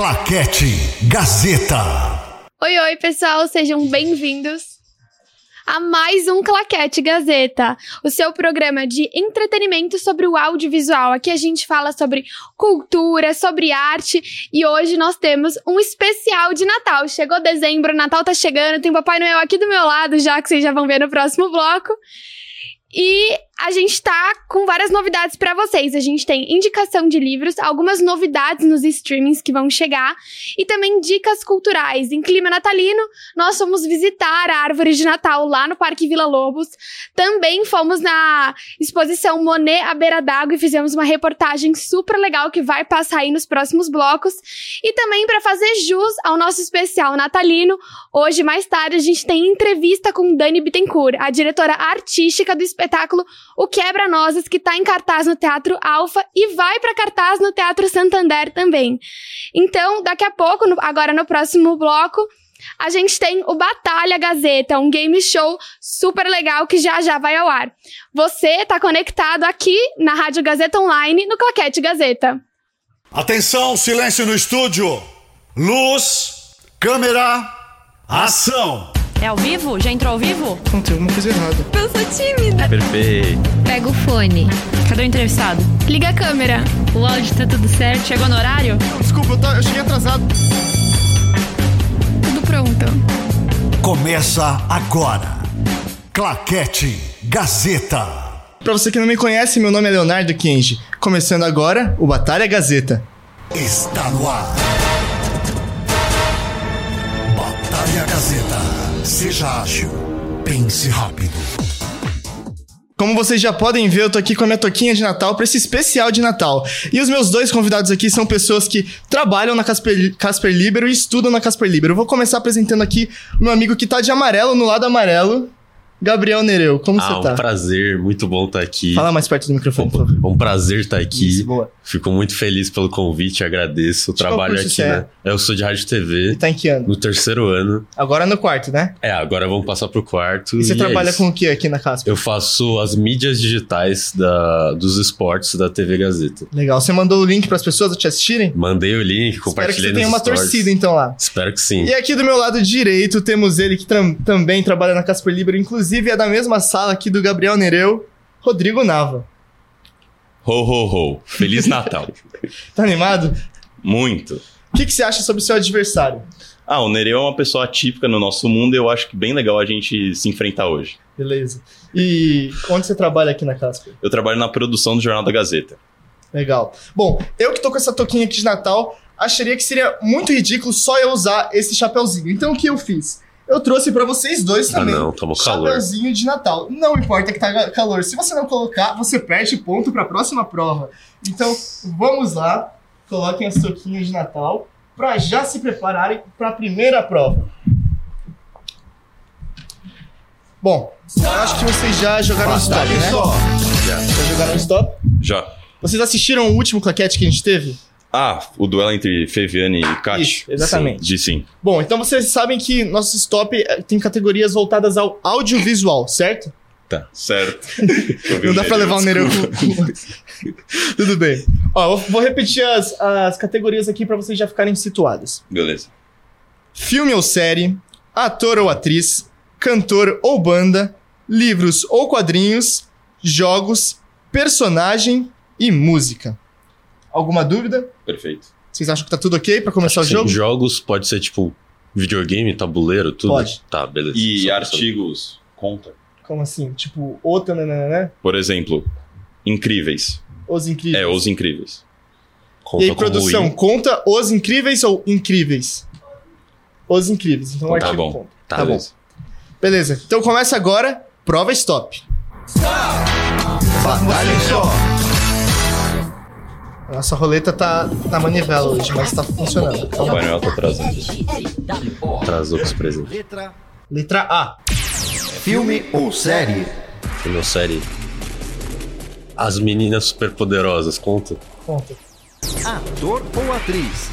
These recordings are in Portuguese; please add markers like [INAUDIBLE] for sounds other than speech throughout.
Claquete Gazeta. Oi, oi, pessoal, sejam bem-vindos a mais um Claquete Gazeta, o seu programa de entretenimento sobre o audiovisual. Aqui a gente fala sobre cultura, sobre arte e hoje nós temos um especial de Natal. Chegou dezembro, Natal tá chegando, tem Papai Noel aqui do meu lado já, que vocês já vão ver no próximo bloco. E a gente tá com várias novidades para vocês. A gente tem indicação de livros, algumas novidades nos streamings que vão chegar e também dicas culturais. Em clima natalino, nós fomos visitar a árvore de Natal lá no Parque Vila Lobos. Também fomos na exposição Monet à beira d'água e fizemos uma reportagem super legal que vai passar aí nos próximos blocos. E também para fazer jus ao nosso especial natalino, hoje mais tarde a gente tem entrevista com Dani Bittencourt, a diretora artística do espetáculo o Quebra-Nozes, que tá em cartaz no Teatro Alfa e vai para cartaz no Teatro Santander também. Então, daqui a pouco, no, agora no próximo bloco, a gente tem o Batalha Gazeta, um game show super legal que já já vai ao ar. Você tá conectado aqui na Rádio Gazeta Online, no Claquete Gazeta. Atenção, silêncio no estúdio. Luz, câmera, ação. É ao vivo? Já entrou ao vivo? Não tem alguma coisa errada. Eu sou tímida. Perfeito. Pega o fone. Cadê o entrevistado? Liga a câmera. O áudio tá tudo certo? Chegou no horário? Desculpa, eu, tô- eu cheguei atrasado. Tudo pronto. Começa agora. Claquete Gazeta. Pra você que não me conhece, meu nome é Leonardo Kenji. Começando agora, o Batalha Gazeta. Está no ar. Batalha Gazeta. Seja ágil. Pense rápido. Como vocês já podem ver, eu tô aqui com a minha toquinha de Natal pra esse especial de Natal. E os meus dois convidados aqui são pessoas que trabalham na Casper, Casper Libero e estudam na Casper Libero. Eu vou começar apresentando aqui o meu amigo que tá de amarelo, no lado amarelo, Gabriel Nereu. Como Ah, você tá? um prazer, muito bom estar aqui. Fala mais perto do microfone, por favor. Um prazer estar aqui. Isso, boa. Fico muito feliz pelo convite, agradeço o trabalho aqui, você é? né? Eu sou de rádio e TV, Tá em que ano? no terceiro ano. Agora no quarto, né? É, agora vamos passar pro quarto. E você é trabalha isso. com o que aqui na Casper? Eu faço as mídias digitais da, dos esportes da TV Gazeta. Legal. Você mandou o link pras pessoas te assistirem? Mandei o link, Espero que compartilhei você tenha uma stories. torcida, então, lá. Espero que sim. E aqui do meu lado direito temos ele que tram- também trabalha na Casper Libero, inclusive é da mesma sala aqui do Gabriel Nereu, Rodrigo Nava. Ho, ho, ho. Feliz [LAUGHS] Natal. Tá animado? Muito. O que, que você acha sobre o seu adversário? Ah, o Nereu é uma pessoa atípica no nosso mundo e eu acho que bem legal a gente se enfrentar hoje. Beleza. E onde você trabalha aqui na Casper? Eu trabalho na produção do Jornal da Gazeta. Legal. Bom, eu que tô com essa toquinha aqui de Natal, acharia que seria muito ridículo só eu usar esse chapéuzinho. Então o que eu fiz? Eu trouxe pra vocês dois Ah, também. não, tomou calor. Chapeuzinho de Natal. Não importa que tá calor. Se você não colocar, você perde ponto pra próxima prova. Então, vamos lá. Coloquem as toquinhas de Natal pra já se prepararem pra primeira prova. Bom, eu acho que vocês já jogaram stop, né? Já. Já jogaram stop? Já. Vocês assistiram o último claquete que a gente teve? Ah, o duelo entre Feviane e Kat? Isso, exatamente. Sim, de sim. Bom, então vocês sabem que nosso stop eh, tem categorias voltadas ao audiovisual, certo? Tá, certo. [LAUGHS] Não dá pra levar o Nereu com... [LAUGHS] Tudo bem. Ó, vou repetir as, as categorias aqui pra vocês já ficarem situados. Beleza. Filme ou série, ator ou atriz, cantor ou banda, livros ou quadrinhos, jogos, personagem e música. Alguma dúvida? Perfeito. Vocês acham que tá tudo ok pra começar o Sim, jogo? Jogos pode ser tipo videogame, tabuleiro, tudo? Pode. Tá, beleza. E Só artigos conta? Como assim? Tipo, outra, né, né, né? Por exemplo, Incríveis. Os incríveis. É, Os Incríveis. Conta E aí, produção, in- conta os incríveis ou incríveis? Os incríveis. Então, o Tá artigo bom. conta. Tá, Tá bom. beleza. Beleza. Então começa agora. Prova stop. Batalha só. Nossa roleta tá na manivela hoje, mas tá funcionando. O. Papai Noel tá atrasando. Atrasou com os presentes. Letra Letra A. Filme ou série? Tem uma série. As Meninas Superpoderosas, conta? Conta. Ator ou atriz?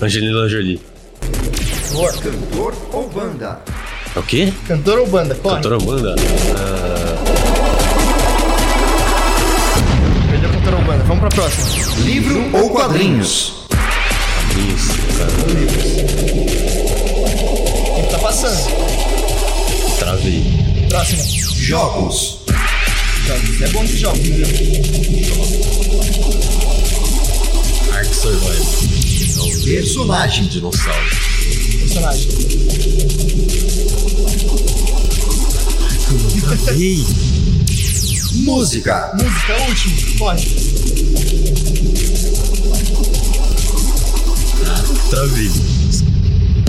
Angelina Jolie. Boa. Cantor ou banda? É o quê? Cantor ou banda? Corre. Cantor ou banda. Vamos próxima. Livro ou quadrinhos? tá passando. Travei. Próximo. Jogos. Jogos. É bom de jogos, entendeu? Ark Survival. Personagem. Dinossauro. Personagem. Travei. Música. Música, é último. Pode. Travei.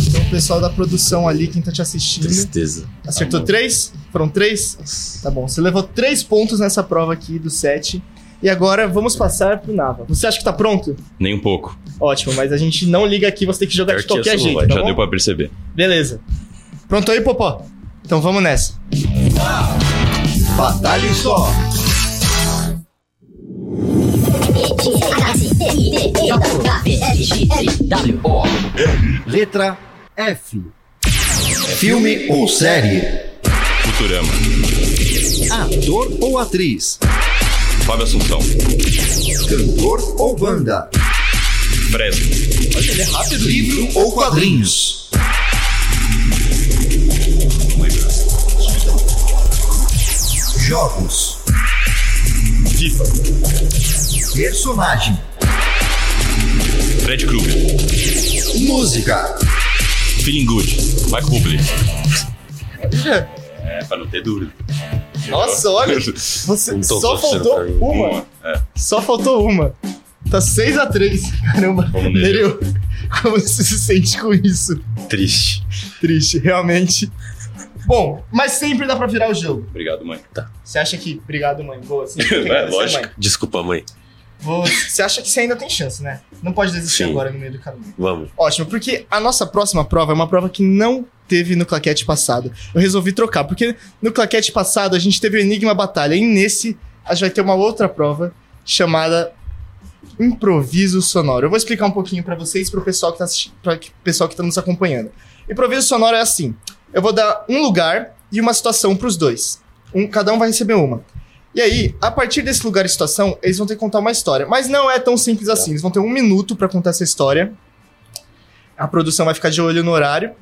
Então, o pessoal da produção ali, quem tá te assistindo. Tristeza. Acertou Tá bom. três? Foram três? Tá bom. Você levou três pontos nessa prova aqui do sete. E agora vamos passar pro Nava. Você acha que tá pronto? Nem um pouco. Ótimo, mas a gente não liga aqui, você tem que jogar de Pior que qualquer jeito, tá Já bom? deu pra perceber. Beleza. Pronto aí, Popó? Então vamos nessa. Batalha só. Letra F. Filme ou série? Futurama. Ator ou atriz? Fábio Assunção. Cantor ou banda? Fresno. Olha, ele é rápido. Livro ou quadrinhos? Jogos. FIFA. Personagem. Fred Krueger. Música. Feeling Good. Michael Bublé. É, pra não ter dúvida. Nossa, olha. Você Não tô só faltou pra mim. uma. Uma. É. Só faltou uma. Tá 6x3. Caramba. Vamos, [LAUGHS] Nereu. Como você se sente com isso? Triste. Triste, realmente. Bom, mas sempre dá pra virar o jogo. Obrigado, mãe. Você acha que. Obrigado, mãe. Boa, sim. [LAUGHS] É, lógico. Desculpa, mãe. Você acha que você ainda tem chance, né? Não pode desistir Sim. agora no meio do caminho. Vamos. Ótimo, porque a nossa próxima prova é uma prova que não teve no claquete passado. Eu resolvi trocar, porque no claquete passado a gente teve o Enigma Batalha, e nesse a gente vai ter uma outra prova chamada Improviso Sonoro. Eu vou explicar um pouquinho pra vocês e pro pessoal que tá para pessoal que tá nos acompanhando. Improviso sonoro é assim: eu vou dar um lugar e uma situação pros dois. Um, cada um vai receber uma. E aí, a partir desse lugar e situação, eles vão ter que contar uma história. Mas não é tão simples assim. Eles vão ter um minuto pra contar essa história. A produção vai ficar de olho no horário.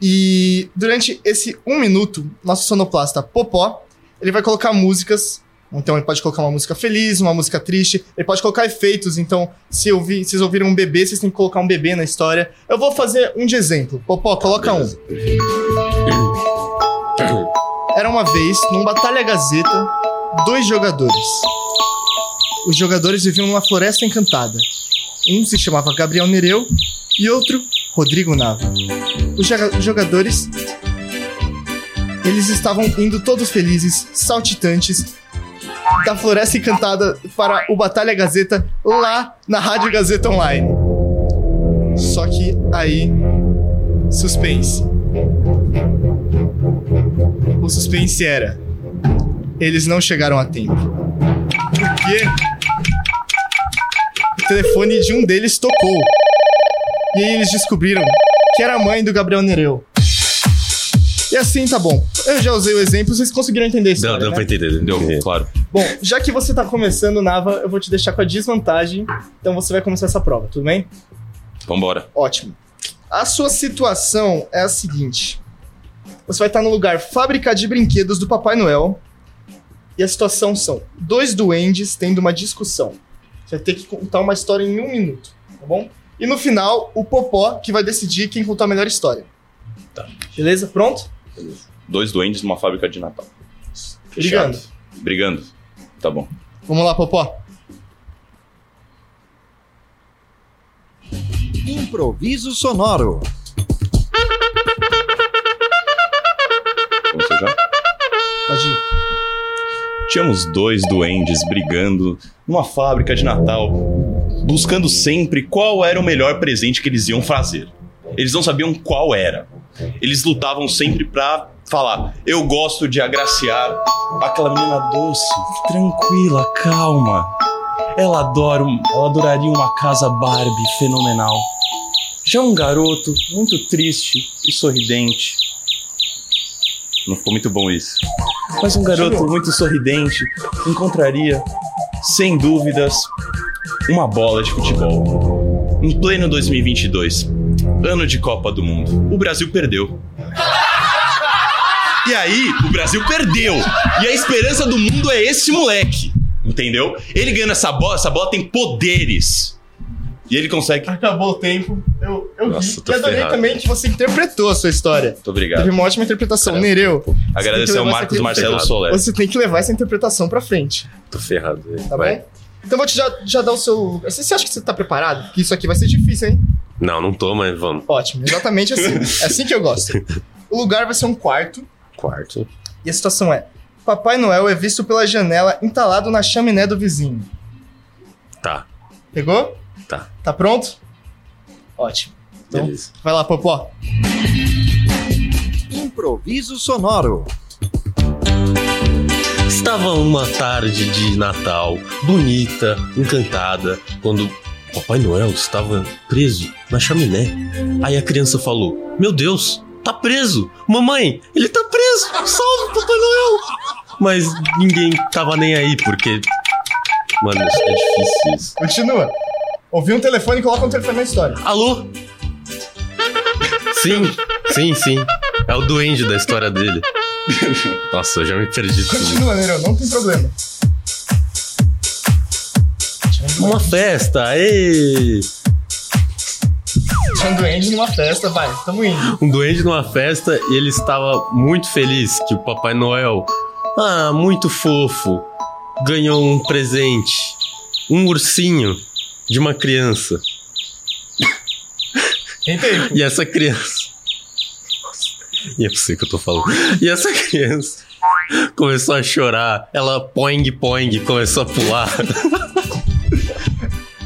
E durante esse um minuto, nosso sonoplasta Popó, ele vai colocar músicas. Então ele pode colocar uma música feliz, uma música triste. Ele pode colocar efeitos. Então, se eu vi, vocês ouviram um bebê, vocês têm que colocar um bebê na história. Eu vou fazer um de exemplo. Popó, coloca um. Era uma vez, num Batalha Gazeta, dois jogadores. Os jogadores viviam numa floresta encantada. Um se chamava Gabriel Nereu e outro Rodrigo Nava. Os joga- os jogadores eles estavam indo todos felizes, saltitantes, da Floresta Encantada para o Batalha Gazeta lá na Rádio Gazeta Online. Só que aí, suspense. O suspense era: eles não chegaram a tempo. Por quê? O telefone de um deles tocou. E aí eles descobriram que era a mãe do Gabriel Nereu. E assim tá bom. Eu já usei o exemplo, vocês conseguiram entender isso. Deu, deu pra entender. Deu, É. claro. Bom, já que você tá começando, Nava, eu vou te deixar com a desvantagem. Então você vai começar essa prova, tudo bem? Vambora. Ótimo. A sua situação é a seguinte: você vai estar no lugar fábrica de brinquedos do Papai Noel. E a situação são dois duendes tendo uma discussão. Você vai ter que contar uma história em um minuto, tá bom? E no final, o Popó que vai decidir quem contar a melhor história. Tá. Beleza? Pronto? Dois duendes numa fábrica de Natal. Brigando. Brigando. Tá bom. Vamos lá, Popó. Improviso sonoro. Vamos já? Pode ir. Tínhamos dois duendes brigando numa fábrica de Natal, buscando sempre qual era o melhor presente que eles iam fazer. Eles não sabiam qual era. Eles lutavam sempre pra falar: Eu gosto de agraciar aquela menina doce, tranquila, calma. Ela adora, ela adoraria uma casa Barbie fenomenal. Já um garoto muito triste e sorridente. Não ficou muito bom isso. Mas um garoto muito sorridente encontraria, sem dúvidas, uma bola de futebol. Em pleno 2022, ano de Copa do Mundo, o Brasil perdeu. [LAUGHS] E aí, o Brasil perdeu. E a esperança do mundo é esse moleque. Entendeu? Ele ganhando essa bola, essa bola tem poderes. E ele consegue. Acabou o tempo. Nossa, vi. tô E adorei ferrado. também que você interpretou a sua história. Muito obrigado. Teve uma ótima interpretação. Nereu, Agradecer ao Marcos Marcelo ferrado. Soler. você tem que levar essa interpretação pra frente, Tô ferrado. velho. tá Vai. bom? Então vou te já, já dar o seu... Você, você acha que você tá preparado? Que isso aqui vai ser difícil, hein? Não, não tô, mas vamos. Ótimo, exatamente assim. É assim que eu gosto. O lugar vai ser um quarto Quarto. e a situação é... Papai Noel é visto pela janela entalado na chaminé do vizinho. Tá, Pegou? tá. Tá pronto? Ótimo. Então, Beleza. vai lá, Popó. Improviso sonoro. Estava uma tarde de Natal, bonita, encantada, quando Papai Noel estava preso na chaminé. Aí a criança falou: Meu Deus, tá preso! Mamãe, ele tá preso! Salve, Papai Noel! Mas ninguém tava nem aí, porque. Mano, isso é difícil isso. Continua. Ouvi um telefone e coloca um telefone na história. Alô? Sim, sim, sim. É o duende da história dele. [LAUGHS] Nossa, eu já me perdi. Continua, Nereu, não tem problema. Uma festa, ê! Tinha um duende numa festa, vai, tamo indo. Um duende numa festa e ele estava muito feliz que o Papai Noel, ah, muito fofo, ganhou um presente. Um ursinho de uma criança. Tem tempo. E essa criança. Nossa, E é você que eu tô falando. E essa criança começou a chorar. Ela poing poing começou a pular.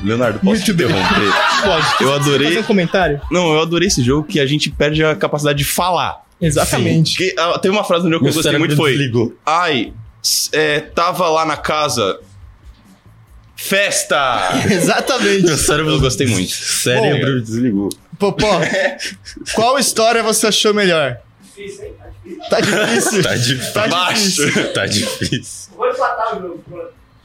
Leonardo, posso Muito te interromper? Pode. Eu Fazer adorei. um comentário? Não, eu adorei esse jogo que a gente perde a capacidade de falar. Exatamente. Que, ah, teve uma frase no jogo que eu gostei muito foi. desligou. Ai, é, tava lá na casa. Festa! [LAUGHS] Exatamente. Meu cérebro Eu gostei muito. Cérebro desligou. Popó, qual história você achou melhor? Tá difícil. Tá difícil. Tá Baixo. Tá difícil.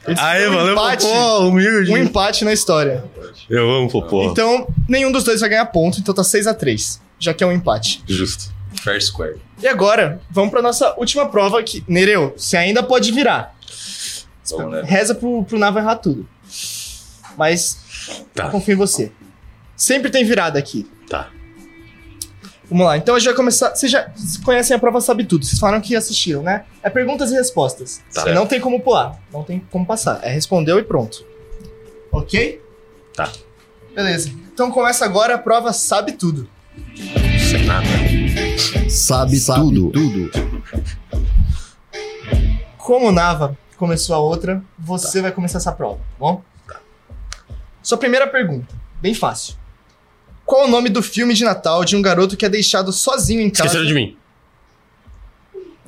Esse Aê, foi um valeu, empate, Popó, humilde. um empate na história. Eu amo Popó. Então, nenhum dos dois vai ganhar ponto, então tá 6 a 3 já que é um empate. Justo. Fair Square. E agora, vamos pra nossa última prova que, Nereu, você ainda pode virar. Vamos, né? Reza pro, pro Nava errar tudo. Mas, Tá. confio em você. Sempre tem virada aqui. Tá. Vamos lá, então a gente vai começar. Vocês já conhecem a prova Sabe Tudo, vocês falaram que assistiram, né? É perguntas e respostas. Tá. Não tem como pular, não tem como passar. É respondeu e pronto. Ok? Tá. Beleza. Então começa agora a prova Sabe Tudo. Sem nada. Sabe, tudo. tudo. Como o Nava começou a outra, você vai começar essa prova, tá bom? Sua primeira pergunta, bem fácil. Qual o nome do filme de Natal de um garoto que é deixado sozinho em casa? Esqueceram de mim.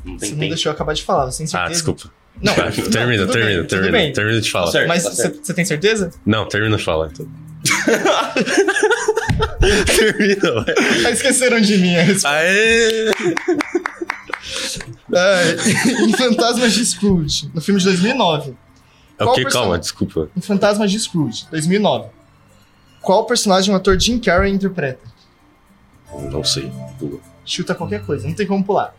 Não Você não tempo. deixou eu acabar de falar, você tem Ah, certeza? desculpa. Não, [LAUGHS] termina, tudo termina, bem, tudo termina. bem. Termina de falar. Tá certo. Mas tá você tem certeza? Não, termina de falar. Então. [LAUGHS] termina, vai. Ah, esqueceram de mim. a resposta. Aê! É, [LAUGHS] em Fantasmas de Scrooge, no filme de 2009. É o que? Calma, desculpa. Em Fantasmas de Scrooge, 2009. Qual personagem o ator Jim Carrey interpreta? Não sei. Pula. Chuta qualquer coisa, não tem como pular.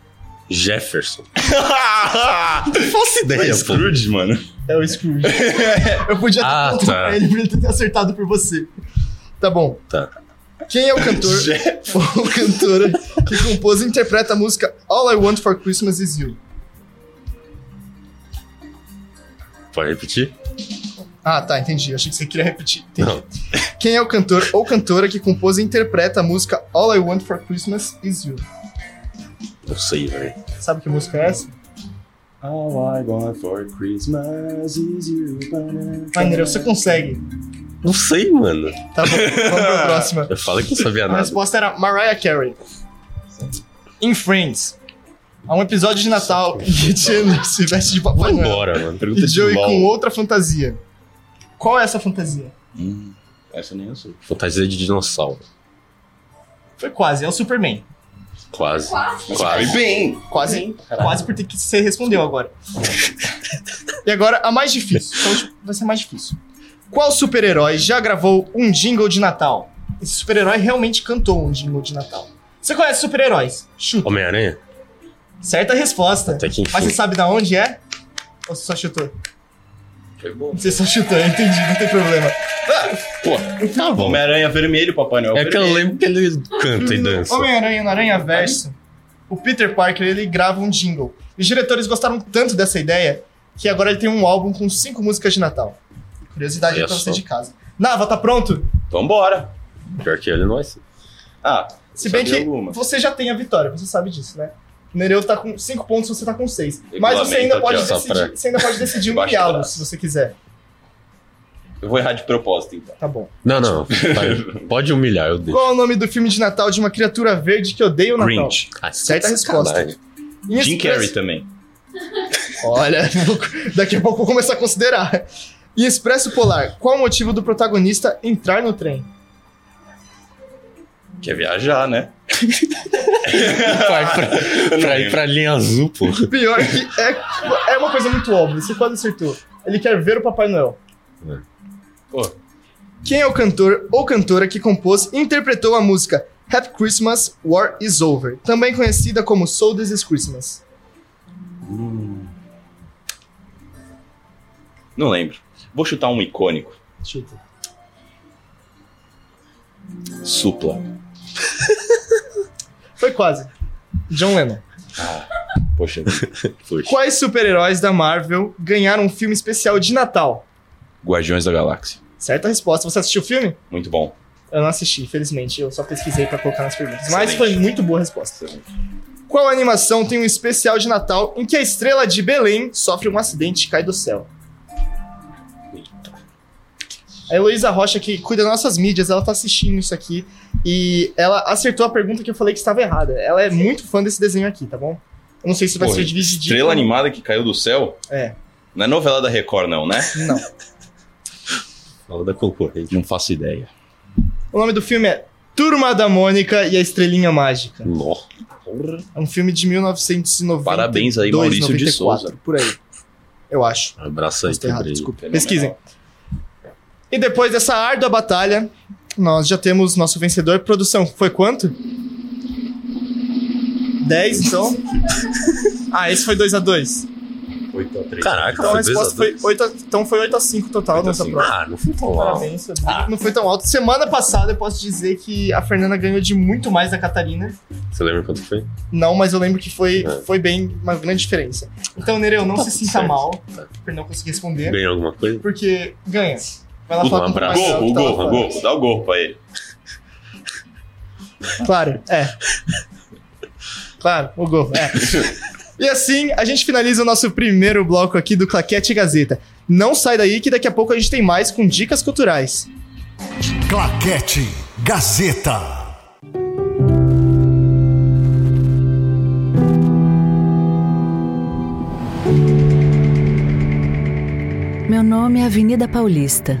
Jefferson. [LAUGHS] Faço ideia, É pô. Scrooge, mano. É o Scrooge. [LAUGHS] Eu podia ter Ah, tá. pra ele pra ele ter acertado por você. Tá bom. Tá. Quem é o cantor [LAUGHS] ou cantora que compôs e interpreta a música All I Want for Christmas Is You? Pode repetir? Ah, tá, entendi. Eu achei que você queria repetir. Entendi. Não. [LAUGHS] Quem é o cantor ou cantora que compôs e interpreta a música All I Want for Christmas Is You? Não sei, velho. Sabe que música é essa? All I want for Christmas is you. Nereu, você consegue. Não sei, mano. Tá bom, vamos pra [LAUGHS] próxima. Eu falei que não sabia A nada. resposta era Mariah Carey. Em Friends, há um episódio de Natal em que Chandler se veste de Papai Noel embora, mano. Pergunta e de Joey LOL. com outra fantasia. Qual é essa fantasia? Hum, essa nem eu sei. Fantasia de dinossauro. Foi quase, é o Superman. Quase. Foi Quase. bem. Quase, quase porque que você respondeu agora. e agora, a mais difícil. Então, vai ser mais difícil. Qual super-herói já gravou um jingle de Natal? Esse super-herói realmente cantou um jingle de Natal. Você conhece super-heróis? Chuta. Homem-Aranha? Certa resposta. Até que enfim. Mas você sabe da onde é? Ou você só chutou? Foi bom. Você só chutou, eu entendi, não tem problema. Pô, Tá bom. Homem-Aranha vermelho, Papai Noel É que eu vermelho. lembro que ele canta e dança. Homem-Aranha no Aranha Verso, o Peter Parker ele grava um jingle. E os diretores gostaram tanto dessa ideia que agora ele tem um álbum com cinco músicas de Natal. Curiosidade Olha pra você só. de casa. Nava, tá pronto? Vambora. Pior que ele não é assim. Ah, Se bem que alguma. você já tem a vitória, você sabe disso, né? O Nereu tá com cinco pontos, você tá com seis. Mas você ainda aqui, pode ó, decidir, pra- você ainda pode decidir [LAUGHS] se você quiser. Eu vou errar de propósito, então. Tá bom. Não, não. [LAUGHS] pode humilhar, eu deixo. Qual é o nome do filme de Natal de uma criatura verde que odeia o Natal? Grinch. Ah, Certa sacanagem. resposta. Em Jim Express- Carrey também. Olha, [LAUGHS] daqui a pouco eu vou começar a considerar. Em Expresso Polar, qual o motivo do protagonista entrar no trem? Quer viajar, né? [LAUGHS] Vai pra, pra ir pra linha azul, pô. Pior que é, é uma coisa muito óbvia, você quase acertou. Ele quer ver o Papai Noel. Pô, Quem é o cantor ou cantora que compôs e interpretou a música Happy Christmas, War is Over, também conhecida como So This Is Christmas? não lembro. Vou chutar um icônico. Chuta. Supla. Foi quase. John Lennon. Poxa, [LAUGHS] Puxa. Quais super-heróis da Marvel ganharam um filme especial de Natal? Guardiões da Galáxia. Certa resposta. Você assistiu o filme? Muito bom. Eu não assisti, infelizmente. Eu só pesquisei pra colocar nas perguntas. Mas Excelente. foi muito boa a resposta. Qual animação tem um especial de Natal em que a estrela de Belém sofre um acidente e cai do céu? A Heloísa Rocha, que cuida das nossas mídias, ela tá assistindo isso aqui e ela acertou a pergunta que eu falei que estava errada. Ela é muito fã desse desenho aqui, tá bom? Eu não sei se vai Pô, ser dividido. Estrela animada que caiu do céu? É, Não é novela da Record, não, né? [LAUGHS] não. Fala da concorrente. Não faço ideia. O nome do filme é Turma da Mônica e a Estrelinha Mágica. Nossa. É um filme de 1990. Parabéns aí, Maurício de Souza. Por aí. Eu acho. Abraço aí, errado, desculpa. Pesquisem. E depois dessa árdua batalha, nós já temos nosso vencedor. Produção, foi quanto? 10, então? [LAUGHS] ah, esse foi 2x2. 8 a 3. Caraca, Então a foi resposta a foi dois. 8 a, então foi 8 a 5 total 8 a nessa 5. prova. Ah, não foi tão alto. Parabéns, seu Deus. Não foi tão alto. Semana passada eu posso dizer que a Fernanda ganhou de muito mais da Catarina. Você lembra quanto foi? Não, mas eu lembro que foi, É. foi bem uma grande diferença. Então, Nereu, não Tá se sinta certo. mal Tá. por não conseguir responder, Ganhou alguma coisa? porque ganha. Vai lá Um abraço. Gorro, gorro, gorro. Dá o gorro pra ele. Claro, é. Claro, o gorro, é. [LAUGHS] E assim, a gente finaliza o nosso primeiro bloco aqui do Claquete Gazeta. Não sai daí que daqui a pouco a gente tem mais com dicas culturais. Claquete Gazeta. Meu nome é Avenida Paulista.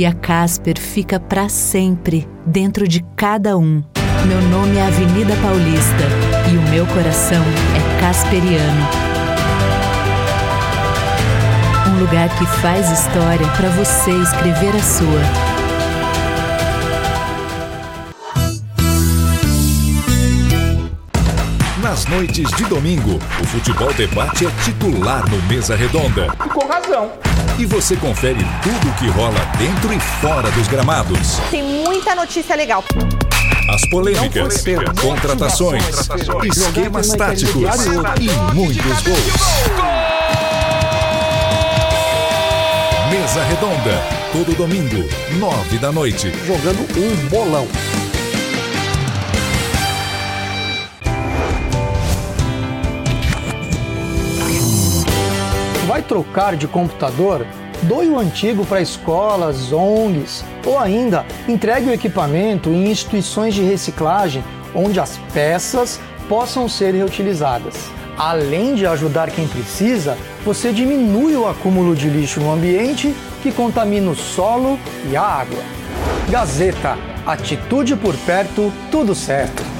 E a Casper fica para sempre dentro de cada um. Meu nome é Avenida Paulista e o meu coração é casperiano. Um lugar que faz história para você escrever a sua. Nas noites de domingo, o futebol debate é titular no Mesa Redonda. E com razão. E você confere tudo o que rola dentro e fora dos gramados. Tem muita notícia legal. As polêmicas, contratações, esquemas táticos e muitos gols. Mesa Redonda, todo domingo, nove da noite. Jogando um bolão. Vai trocar de computador? doe o antigo para escolas, ONGs ou ainda entregue o equipamento em instituições de reciclagem onde as peças possam ser reutilizadas. Além de ajudar quem precisa, você diminui o acúmulo de lixo no ambiente que contamina o solo e a água. Gazeta, atitude por perto, tudo certo.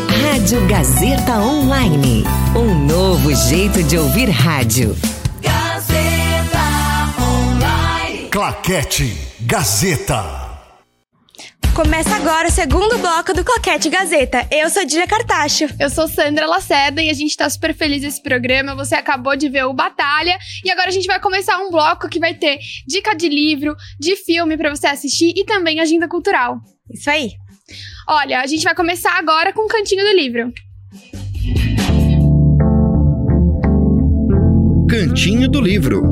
Rádio Gazeta Online. Um novo jeito de ouvir rádio. Gazeta Online. Claquete Gazeta. Começa agora o segundo bloco do Claquete Gazeta. Eu sou Dília Cartacho. Eu sou Sandra Laceda e a gente tá super feliz nesse programa. Você acabou de ver o Batalha e agora a gente vai começar um bloco que vai ter dica de livro, de filme para você assistir e também agenda cultural. Isso aí. Olha, a gente vai começar agora com o cantinho do livro. Cantinho do livro.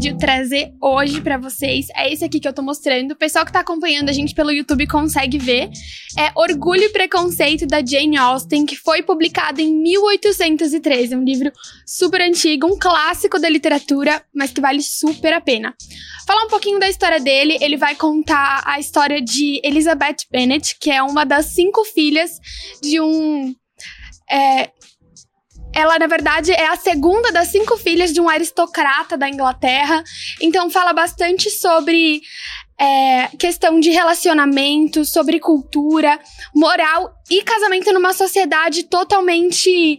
Decidiu trazer hoje para vocês é esse aqui que eu tô mostrando. O pessoal que tá acompanhando a gente pelo YouTube consegue ver. É Orgulho e Preconceito da Jane Austen, que foi publicado em 1813. É um livro super antigo, um clássico da literatura, mas que vale super a pena. Falar um pouquinho da história dele, ele vai contar a história de Elizabeth Bennet, que é uma das cinco filhas de um é, ela, na verdade, é a segunda das cinco filhas de um aristocrata da Inglaterra. Então, fala bastante sobre é, questão de relacionamento, sobre cultura, moral e casamento numa sociedade totalmente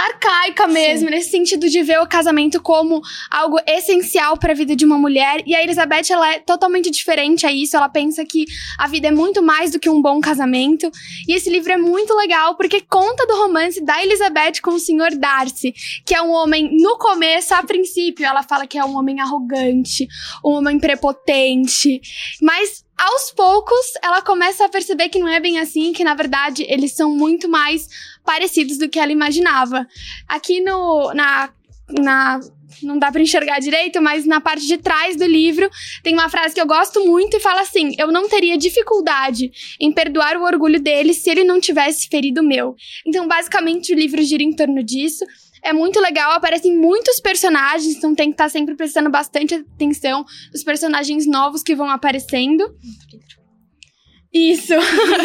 arcaica mesmo, Sim. nesse sentido de ver o casamento como algo essencial para a vida de uma mulher. E a Elizabeth, ela é totalmente diferente a isso. Ela pensa que a vida é muito mais do que um bom casamento. E esse livro é muito legal porque conta do romance da Elizabeth com o Sr. Darcy, que é um homem, no começo, a princípio, ela fala que é um homem arrogante, um homem prepotente, mas aos poucos ela começa a perceber que não é bem assim, que na verdade eles são muito mais parecidos do que ela imaginava. Aqui no na na não dá para enxergar direito, mas na parte de trás do livro tem uma frase que eu gosto muito e fala assim: Eu não teria dificuldade em perdoar o orgulho dele se ele não tivesse ferido o meu. Então, basicamente, o livro gira em torno disso. É muito legal, aparecem muitos personagens, então tem que estar tá sempre prestando bastante atenção nos personagens novos que vão aparecendo. Isso.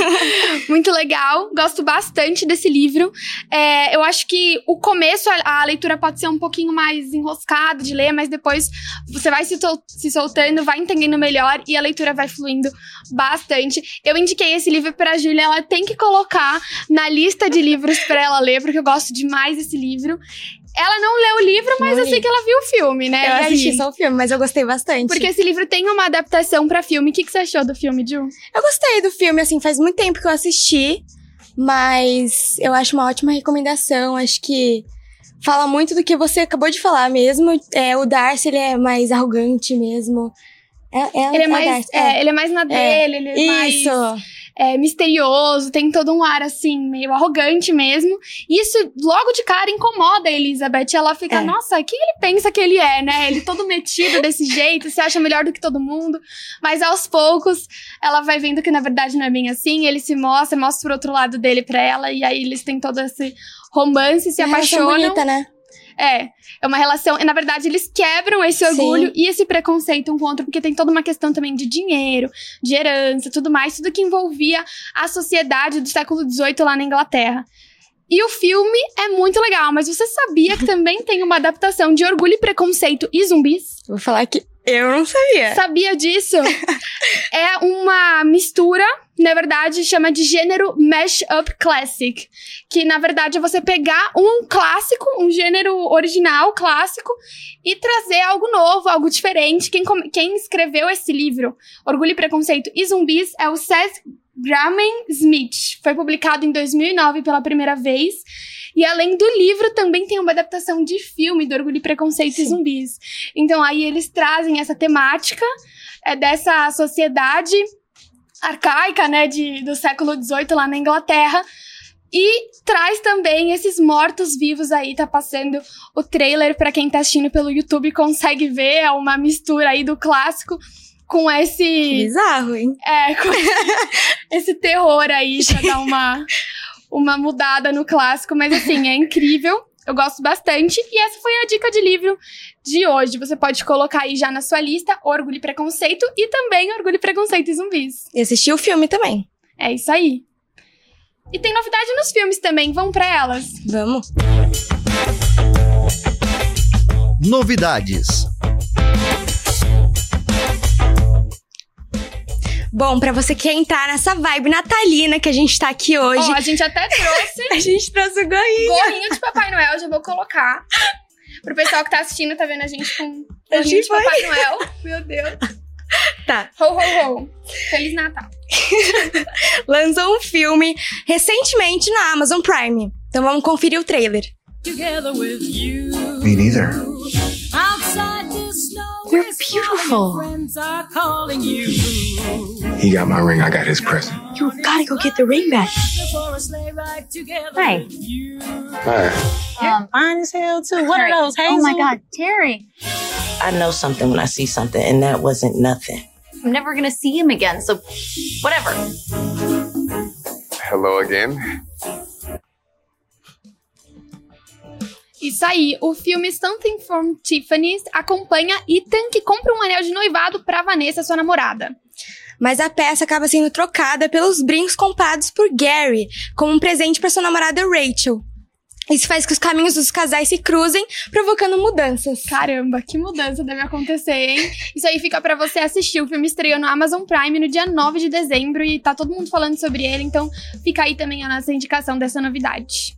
[LAUGHS] Muito legal. Gosto bastante desse livro. É, eu acho que o começo, a, a, leitura pode ser um pouquinho mais enroscada de ler, mas depois você vai se, se, soltando, vai entendendo melhor e a leitura vai fluindo bastante. Eu indiquei esse livro pra Júlia, ela tem que colocar na lista de livros para ela ler, porque eu gosto demais desse livro. Ela não leu o livro, mas não eu li. sei que ela viu o filme, né? Eu assisti só o filme, mas eu gostei bastante. Porque esse livro tem uma adaptação para filme. O que, que você achou do filme, Ju? Eu gostei do filme, assim, faz muito tempo que eu assisti, mas eu acho uma ótima recomendação. Acho que fala muito do que você acabou de falar mesmo. É, o Darcy, ele é mais arrogante mesmo. É, é, ele, é mais, Darcy, é. é. ele é mais na é. dele, ele é Isso. mais é, misterioso, tem todo um ar assim, meio arrogante mesmo. E isso logo de cara incomoda a Elizabeth. Ela fica, é. nossa, quem ele pensa que ele é, né? Ele todo metido desse [LAUGHS] jeito, se acha melhor do que todo mundo. Mas aos poucos ela vai vendo que na verdade não é bem assim. Ele se mostra, mostra o outro lado dele pra ela. E aí eles têm todo esse romance, se é apaixonam. bonita, né? É, é uma relação. Na verdade, eles quebram esse orgulho Sim. e esse preconceito um contra, porque tem toda uma questão também de dinheiro, de herança, tudo mais, tudo que envolvia a sociedade do século XVIII lá na Inglaterra. E o filme é muito legal, mas você sabia que [LAUGHS] também tem uma adaptação de Orgulho e Preconceito e Zumbis? Vou falar que Eu não sabia. Sabia disso? [LAUGHS] é uma mistura, na verdade, chama de gênero Mashup Classic. Que, na verdade, é você pegar um clássico, um gênero original, clássico, e trazer algo novo, algo diferente. Quem, quem escreveu esse livro, Orgulho e Preconceito e Zumbis, é o Seth Graham Smith. Foi publicado em 2009 pela primeira vez. E além do livro, também tem uma adaptação de filme do Orgulho e Preconceito Sim. e Zumbis. Então aí eles trazem essa temática é, dessa sociedade arcaica, né, de, do século XVIII lá na Inglaterra. E traz também esses mortos-vivos aí, tá passando o trailer para quem tá assistindo pelo YouTube consegue ver, é uma mistura aí do clássico com esse. Bizarro, hein? É, com [LAUGHS] esse terror aí pra dar uma [LAUGHS] uma mudada no clássico, mas assim, é incrível. Eu gosto bastante. E essa foi a dica de livro de hoje. Você pode colocar aí já na sua lista Orgulho e Preconceito e também Orgulho e Preconceito e Zumbis. E assistir o filme também. É isso aí. E tem novidade nos filmes também. Vamos para elas? Vamos. Novidades. Bom, para você que quer entrar nessa vibe natalina que a gente tá aqui hoje. Ó, a gente até trouxe. [LAUGHS] a gente trouxe o gorrinho. Gorrinho de Papai Noel, já vou colocar. Pro pessoal que tá assistindo, tá vendo a gente com gorrinho de Papai Noel. [LAUGHS] Meu Deus. Tá. Ho, ho, ho. Feliz Natal. [LAUGHS] Lançou um filme recentemente na Amazon Prime. Então vamos conferir o trailer. Me neither. You're beautiful. He got my ring, I got his present. You gotta go get the ring back. Hey. Hi. Um, fine as hell too. What Terry. are those? Hazel? Oh my God, Terry. I know something when I see something, and that wasn't nothing. I'm never gonna see him again, so whatever. Hello again. Isso aí, o filme Something from Tiffany's acompanha Ethan que compra um anel de noivado pra Vanessa, sua namorada. Mas a peça acaba sendo trocada pelos brincos comprados por Gary como um presente para sua namorada Rachel. Isso faz que os caminhos dos casais se cruzem, provocando mudanças. Caramba, que mudança deve acontecer, hein? Isso aí fica para você assistir. O filme estreou no Amazon Prime no dia 9 de dezembro e tá todo mundo falando sobre ele, então fica aí também a nossa indicação dessa novidade.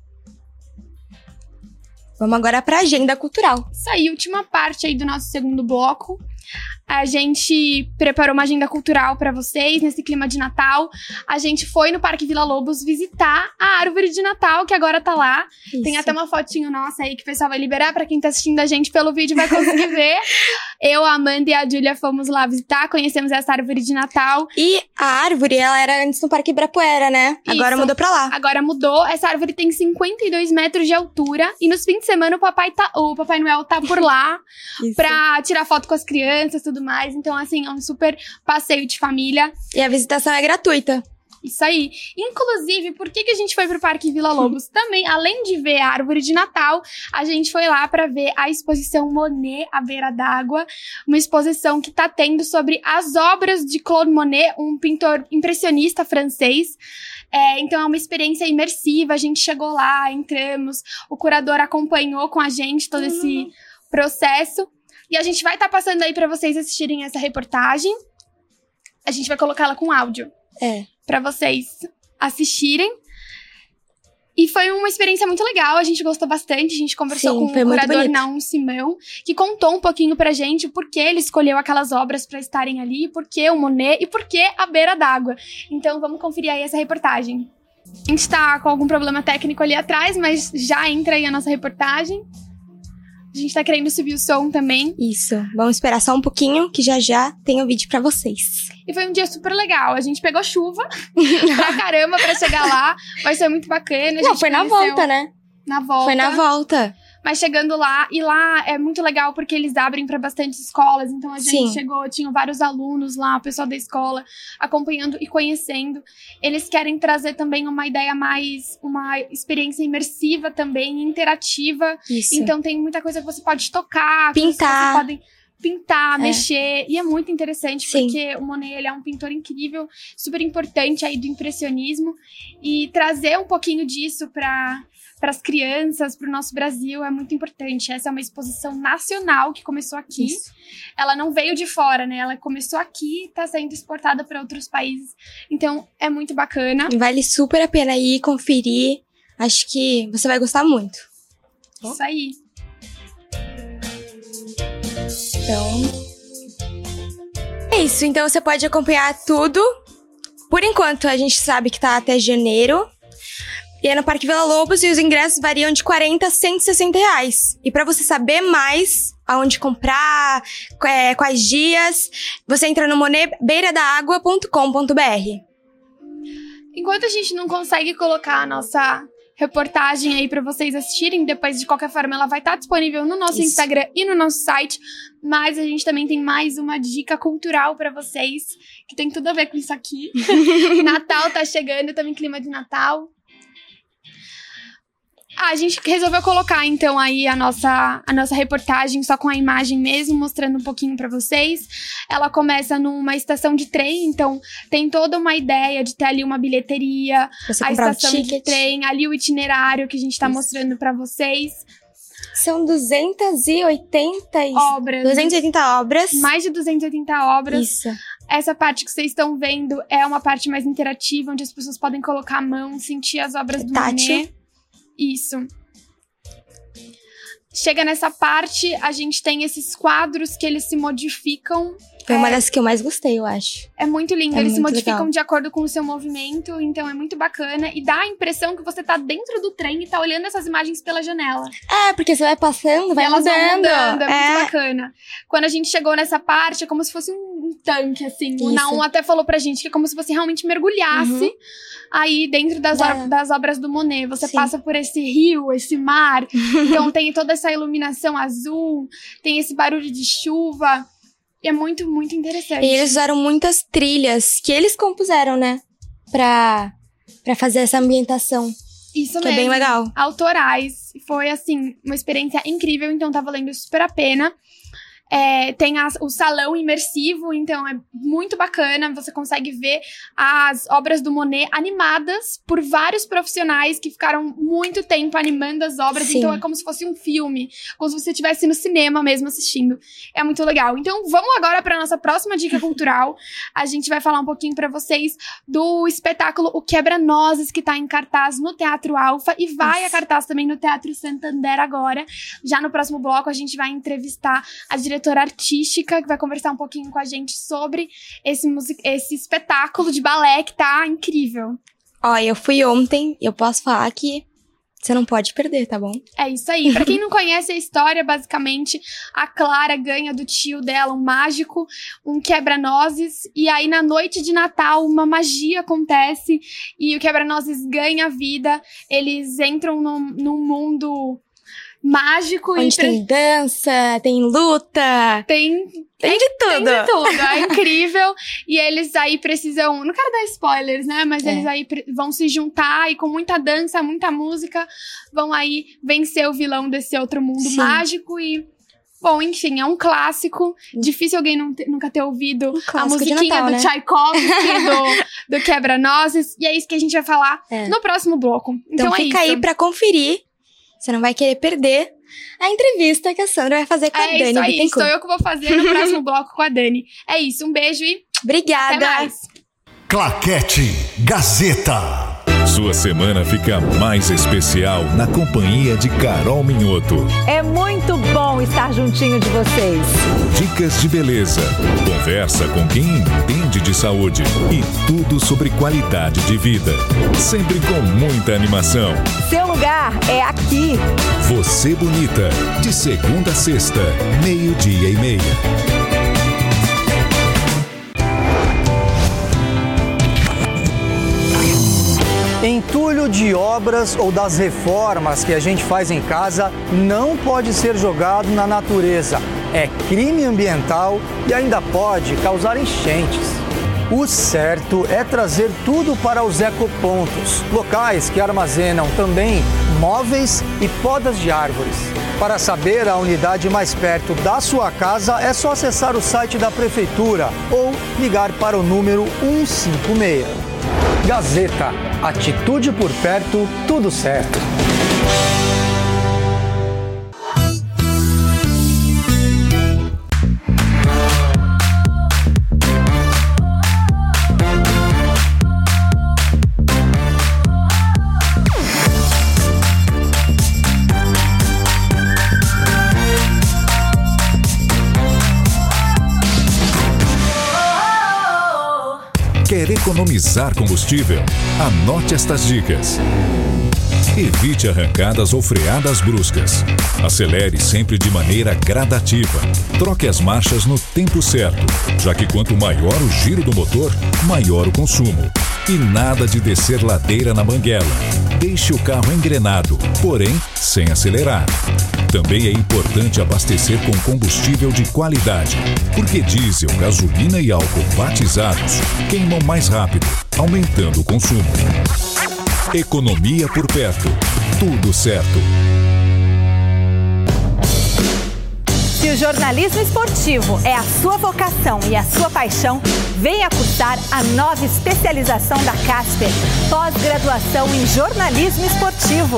Vamos agora para a agenda cultural. Isso aí, última parte aí do nosso segundo bloco. A gente preparou uma agenda cultural para vocês nesse clima de Natal. A gente foi no Parque Vila Lobos visitar a árvore de Natal que agora tá lá. Isso. Tem até uma fotinho nossa aí que o pessoal vai liberar para quem tá assistindo a gente pelo vídeo vai conseguir [LAUGHS] ver. Eu, a Amanda e a Júlia fomos lá visitar, conhecemos essa árvore de Natal. E a árvore, ela era antes no Parque Ibirapuera, né? Isso. Agora mudou pra lá. Agora mudou. Essa árvore tem 52 metros de altura e nos fins de semana o papai tá, o Papai Noel tá por lá pra tirar foto com as crianças, tudo mais. Então, assim, é um super passeio de família. E a visitação é gratuita. Isso aí. Inclusive, por que, que a gente foi pro Parque Vila Lobos? [LAUGHS] Também, além de ver a árvore de Natal, a gente foi lá para ver a exposição Monet à beira d'água, uma exposição que tá tendo sobre as obras de Claude Monet, um pintor impressionista francês. É, então é uma experiência imersiva. A gente chegou lá, entramos, o curador acompanhou com a gente todo esse processo. E a gente vai estar tá passando aí para vocês assistirem essa reportagem. A gente vai colocá-la com áudio. É. Para vocês assistirem. E foi uma experiência muito legal, a gente gostou bastante. A gente conversou Sim, com o curador Naum Simão, que contou um pouquinho pra gente por que ele escolheu aquelas obras para estarem ali, por que o Monet e por que a beira d'água. Então vamos conferir aí essa reportagem. A gente tá com algum problema técnico ali atrás, mas já entra aí a nossa reportagem. A gente tá querendo subir o som também. Isso. Vamos esperar só um pouquinho, que já já tem o vídeo para vocês. E foi um dia super legal. A gente pegou chuva [LAUGHS] pra caramba pra chegar lá. Mas foi muito bacana. Não, foi na volta, né? Na volta. Foi na volta. Mas chegando lá, e lá é muito legal porque eles abrem para bastante escolas. Então a gente Sim. chegou, tinham vários alunos lá, o pessoal da escola, acompanhando e conhecendo. Eles querem trazer também uma ideia mais, uma experiência imersiva também, interativa. Isso. Então tem muita coisa que você pode tocar, que Pintar. Vocês podem pintar, É. mexer, e é muito interessante porque o Monet ele é um pintor incrível, super importante aí do impressionismo e trazer um pouquinho disso para para as crianças, para o nosso Brasil é muito importante. Essa é uma exposição nacional que começou aqui. Ela não veio de fora, né? Ela começou aqui e está sendo exportada para outros países. Então é muito bacana. Vale super a pena ir conferir. Acho que você vai gostar muito. Isso aí. Então. É isso. Então você pode acompanhar tudo. Por enquanto, a gente sabe que tá até janeiro. E é no Parque Vila Lobos e os ingressos variam de 40 a 160 reais. E para você saber mais aonde comprar, é, quais dias, você entra no monebeiradaaagua.com.br. Enquanto a gente não consegue colocar a nossa reportagem aí para vocês assistirem, depois de qualquer forma ela vai estar disponível no nosso Isso. Instagram e no nosso site, mas a gente também tem mais uma dica cultural para vocês, que tem tudo a ver com isso aqui. [LAUGHS] Natal tá chegando, também clima de Natal. Ah, a gente resolveu colocar então aí a nossa, a nossa reportagem só com a imagem mesmo, mostrando um pouquinho pra vocês. Ela começa numa estação de trem, então tem toda uma ideia de ter ali uma bilheteria, Você a estação de ticket. trem, ali o itinerário que a gente tá mostrando pra vocês. São 280 e- obras. 280 obras. Mais de 280 obras. Isso. Essa parte que vocês estão vendo é uma parte mais interativa, onde as pessoas podem colocar a mão, sentir as obras do Tátil. Monet. Isso. Chega nessa parte, a gente tem esses quadros que eles se modificam. Foi uma É, das que eu mais gostei, eu acho. É muito lindo, É eles se muito modificam legal. de acordo com o seu movimento, então é muito bacana e dá a impressão que você tá dentro do trem e tá olhando essas imagens pela janela. É, porque você vai passando, vai E elas mudando. mudando, é, É. muito bacana. Quando a gente chegou nessa parte, é como se fosse um, tanque, assim. O Isso. Naum até falou pra gente que é como se você realmente mergulhasse Uhum. aí dentro das, Da- or- das obras do Monet. Você passa por esse rio, esse mar, [LAUGHS] então tem toda essa iluminação azul, tem esse barulho de chuva. E é muito, muito interessante. E eles usaram muitas trilhas que eles compuseram, né? Pra, pra fazer essa ambientação. Isso que é mesmo. bem legal. Autorais. Foi, assim, uma experiência incrível, então tá valendo super a pena. É, tem as- o salão imersivo, então é muito bacana. Você consegue ver as obras do Monet animadas por vários profissionais que ficaram muito tempo animando as obras. Sim. Então é como se fosse um filme, como se você estivesse no cinema mesmo assistindo. É muito legal. Então vamos agora para nossa próxima dica cultural. A gente vai falar um pouquinho para vocês do espetáculo O Quebra-Nozes, que tá em cartaz no Teatro Alfa e vai a cartaz também no Teatro Santander agora. Já no próximo bloco a gente vai entrevistar a diretora artística, que vai conversar um pouquinho com a gente sobre esse, music- esse espetáculo de balé que tá incrível. Ó, eu fui ontem e eu posso falar que você não pode perder, tá bom? É isso aí. Pra quem não conhece a história, basicamente, a Clara ganha do tio dela um mágico, um quebra-nozes, e aí na noite de Natal uma magia acontece e o quebra-nozes ganha vida. Eles entram num, num mundo mágico e Onde pre- tem dança, tem luta. Tem. Tem de tudo. Tem de tudo. É [LAUGHS] incrível. E eles aí precisam. Não quero dar spoilers, né? Mas É. eles aí vão se juntar e com muita dança, muita música, vão aí vencer o vilão desse outro mundo Sim. mágico e. Bom, enfim, é um clássico. Difícil alguém não ter- nunca ter ouvido a Um de musiquinha Natal, do né? Tchaikovsky, do, [LAUGHS] do Quebra-Nozes. E é isso que a gente vai falar É. no próximo bloco. Então, Então, é fica isso. aí pra conferir. Você não vai querer perder a entrevista que a Sandra vai fazer com a É Dani isso aí, eu que vou fazer no próximo bloco com a Dani. É isso, um beijo e Obrigada. até mais. Claquete Gazeta. Sua semana fica mais especial na companhia de Carol Minhoto. É muito bom estar juntinho de vocês. Dicas de beleza, conversa com quem entende de saúde e tudo sobre qualidade de vida. Sempre com muita animação. Seu lugar é aqui. Você Bonita, de segunda a sexta, meio-dia e meia. Entulho de obras ou das reformas que a gente faz em casa não pode ser jogado na natureza. É crime ambiental e ainda pode causar enchentes. O certo é trazer tudo para os ecopontos, locais que armazenam também móveis e podas de árvores. Para saber a unidade mais perto da sua casa, é só acessar o site da Prefeitura ou ligar para o número 156. Gazeta, atitude por perto, tudo certo. Economizar combustível? Anote estas dicas. Evite arrancadas ou freadas bruscas. Acelere sempre de maneira gradativa. Troque as marchas no tempo certo, já que quanto maior o giro do motor, maior o consumo. E nada de descer ladeira na banguela. Deixe o carro engrenado, porém sem acelerar. Também é importante abastecer com combustível de qualidade, porque diesel, gasolina e álcool batizados queimam mais rápido, aumentando o consumo. Economia por perto. Tudo certo. Se o jornalismo esportivo é a sua vocação e a sua paixão, venha cursar a nova especialização da Casper, pós-graduação em jornalismo esportivo.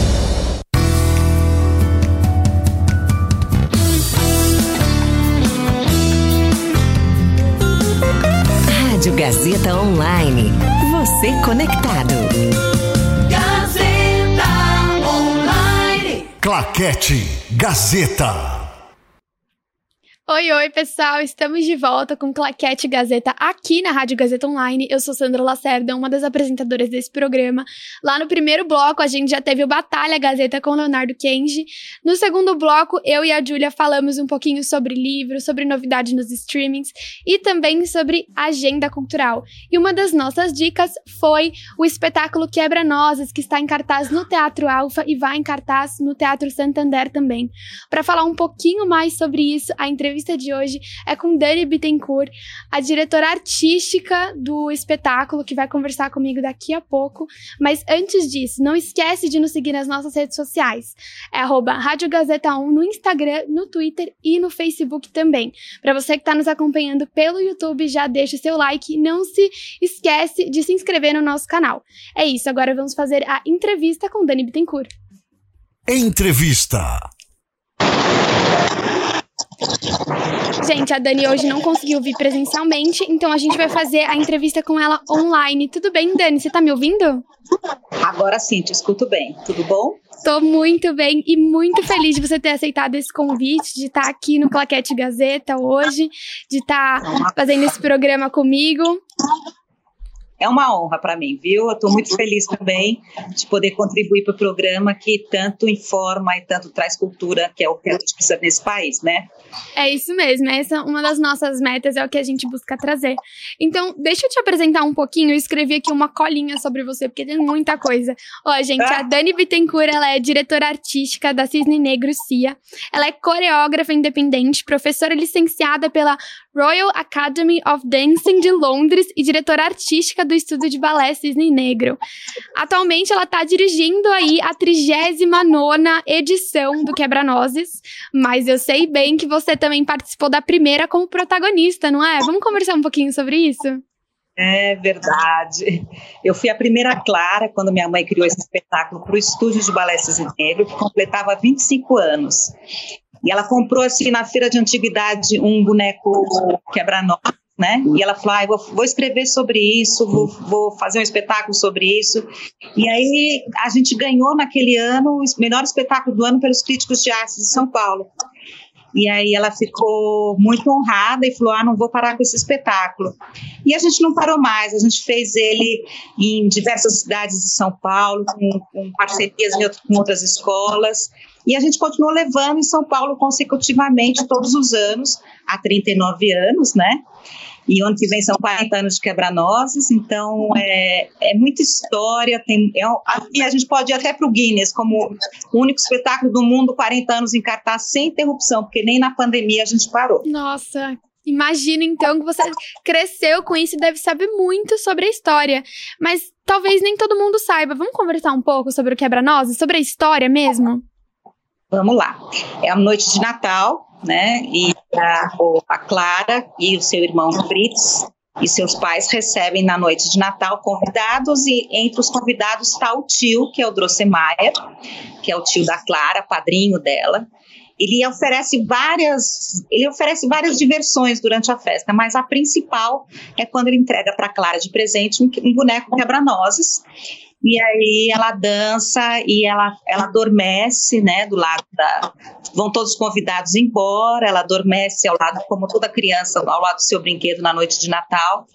Rádio Gazeta Online. Você conectado. Gazeta Online. Claquete Gazeta. Oi, oi, pessoal! Estamos de volta com Claquete Gazeta aqui na Rádio Gazeta Online. Eu sou Sandra Lacerda, uma das apresentadoras desse programa. Lá no primeiro bloco, a gente já teve o Batalha Gazeta com Leonardo Kenji. No segundo bloco, eu e a Júlia falamos um pouquinho sobre livros, sobre novidades nos streamings e também sobre agenda cultural. E uma das nossas dicas foi o espetáculo Quebra-Nozes, que está em cartaz no Teatro Alfa e vai em cartaz no Teatro Santander também. Para falar um pouquinho mais sobre isso, a entrevista de hoje é com Dani Bittencourt, a diretora artística do espetáculo, que vai conversar comigo daqui a pouco. Mas antes disso, não esquece de nos seguir nas nossas redes sociais. É Rádio Gazeta 1 no Instagram, no Twitter e no Facebook também. Para você que está nos acompanhando pelo YouTube, já deixa seu like não se esquece de se inscrever no nosso canal. É isso, agora vamos fazer a entrevista com Dani Bittencourt. Entrevista. Gente, a Dani hoje não conseguiu vir presencialmente, então a gente vai fazer a entrevista com ela online. Tudo bem, Dani? Você tá me ouvindo? Agora sim, te escuto bem. Tudo bom? Tô muito bem e muito feliz de você ter aceitado esse convite, de estar aqui no Claquete Gazeta hoje, de estar fazendo esse programa comigo. É uma honra para mim, viu? Eu estou muito feliz também de poder contribuir para o programa que tanto informa e tanto traz cultura, que é o que a gente precisa nesse país, né? É isso mesmo, essa é uma das nossas metas, é o que a gente busca trazer. Então, deixa eu te apresentar um pouquinho, eu escrevi aqui uma colinha sobre você, porque tem muita coisa. Ó, gente, a Dani Bittencourt, ela é diretora artística da Cisne Negro CIA, ela é coreógrafa independente, professora licenciada pela Royal Academy of Dancing de Londres e diretora artística do Estúdio de Balé Cisne Negro. Atualmente, ela está dirigindo aí a 39ª edição do Quebra-Nozes, mas eu sei bem que você também participou da primeira como protagonista, não é? Vamos conversar um pouquinho sobre isso? É verdade. Eu fui a primeira Clara quando minha mãe criou esse espetáculo para o Estúdio de Balé Cisne Negro, que completava 25 anos. E ela comprou assim na feira de antiguidade um boneco quebra-nozes, né? E ela falou: ah, vou, vou, escrever sobre isso, vou, vou, fazer um espetáculo sobre isso. E aí a gente ganhou naquele ano o melhor espetáculo do ano pelos críticos de arte de São Paulo. E aí ela ficou muito honrada e falou: Ah, não vou parar com esse espetáculo. E a gente não parou mais, a gente fez ele em diversas cidades de São Paulo, com, com parcerias com outras escolas. E a gente continuou levando em São Paulo consecutivamente todos os anos, há 39 anos, né? E ano que vem são 40 anos de quebra-nozes, então é, é muita história. Tem, é, e a gente pode ir até para o Guinness como o único espetáculo do mundo, 40 anos em cartaz sem interrupção, porque nem na pandemia a gente parou. Nossa, Imagina então que você cresceu com isso e deve saber muito sobre a história. Mas talvez nem todo mundo saiba. Vamos conversar um pouco sobre o quebra-nozes, sobre a história mesmo? Vamos lá. É a noite de Natal, né? E a, a Clara e o seu irmão Fritz e seus pais recebem na noite de Natal convidados e entre os convidados está o tio, que é o Drosselmayer, que é o tio da Clara, padrinho dela. Ele oferece várias, ele oferece várias diversões durante a festa, mas a principal é quando ele entrega para Clara de presente um, um boneco quebra-nozes e aí ela dança e ela, ela adormece, né, do lado da... Vão todos os convidados embora, ela adormece ao lado, como toda criança, ao lado do seu brinquedo na noite de Natal.